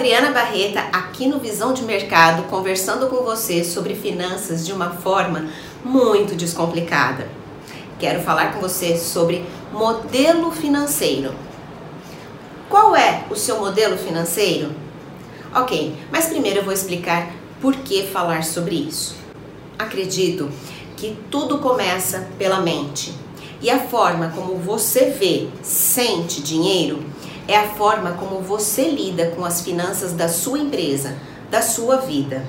Adriana Barreta, aqui no Visão de Mercado, conversando com você sobre finanças de uma forma muito descomplicada. Quero falar com você sobre modelo financeiro. Qual é o seu modelo financeiro? Ok, mas primeiro eu vou explicar por que falar sobre isso. Acredito que tudo começa pela mente e a forma como você vê, sente dinheiro é a forma como você lida com as finanças da sua empresa, da sua vida.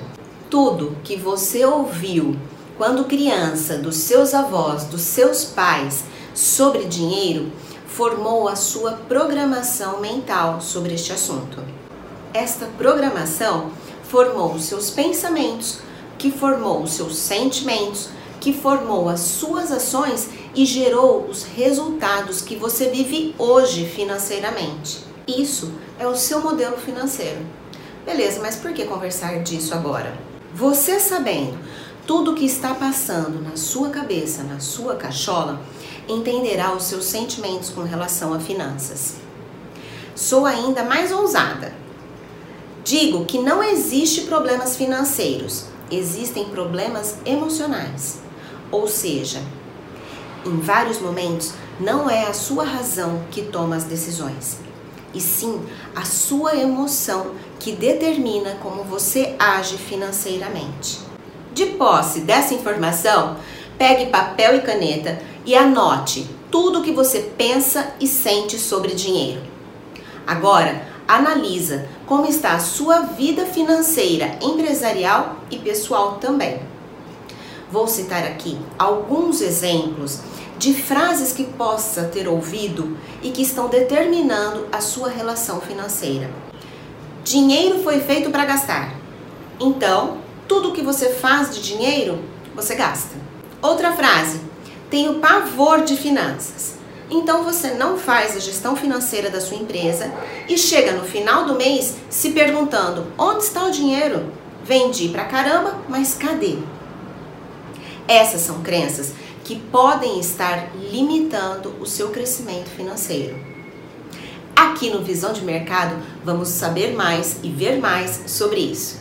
Tudo que você ouviu quando criança, dos seus avós, dos seus pais sobre dinheiro, formou a sua programação mental sobre este assunto. Esta programação formou os seus pensamentos, que formou os seus sentimentos, que formou as suas ações e gerou os resultados que você vive hoje financeiramente. Isso é o seu modelo financeiro. Beleza, mas por que conversar disso agora? Você sabendo tudo o que está passando na sua cabeça, na sua cachola, entenderá os seus sentimentos com relação a finanças. Sou ainda mais ousada. Digo que não existe problemas financeiros, existem problemas emocionais. Ou seja, em vários momentos não é a sua razão que toma as decisões, e sim a sua emoção que determina como você age financeiramente. De posse dessa informação, pegue papel e caneta e anote tudo o que você pensa e sente sobre dinheiro. Agora, analisa como está a sua vida financeira, empresarial e pessoal também. Vou citar aqui alguns exemplos de frases que possa ter ouvido e que estão determinando a sua relação financeira. Dinheiro foi feito para gastar. Então, tudo que você faz de dinheiro, você gasta. Outra frase: tenho pavor de finanças. Então você não faz a gestão financeira da sua empresa e chega no final do mês se perguntando: onde está o dinheiro? Vendi pra caramba, mas cadê? Essas são crenças que podem estar limitando o seu crescimento financeiro. Aqui no Visão de Mercado vamos saber mais e ver mais sobre isso.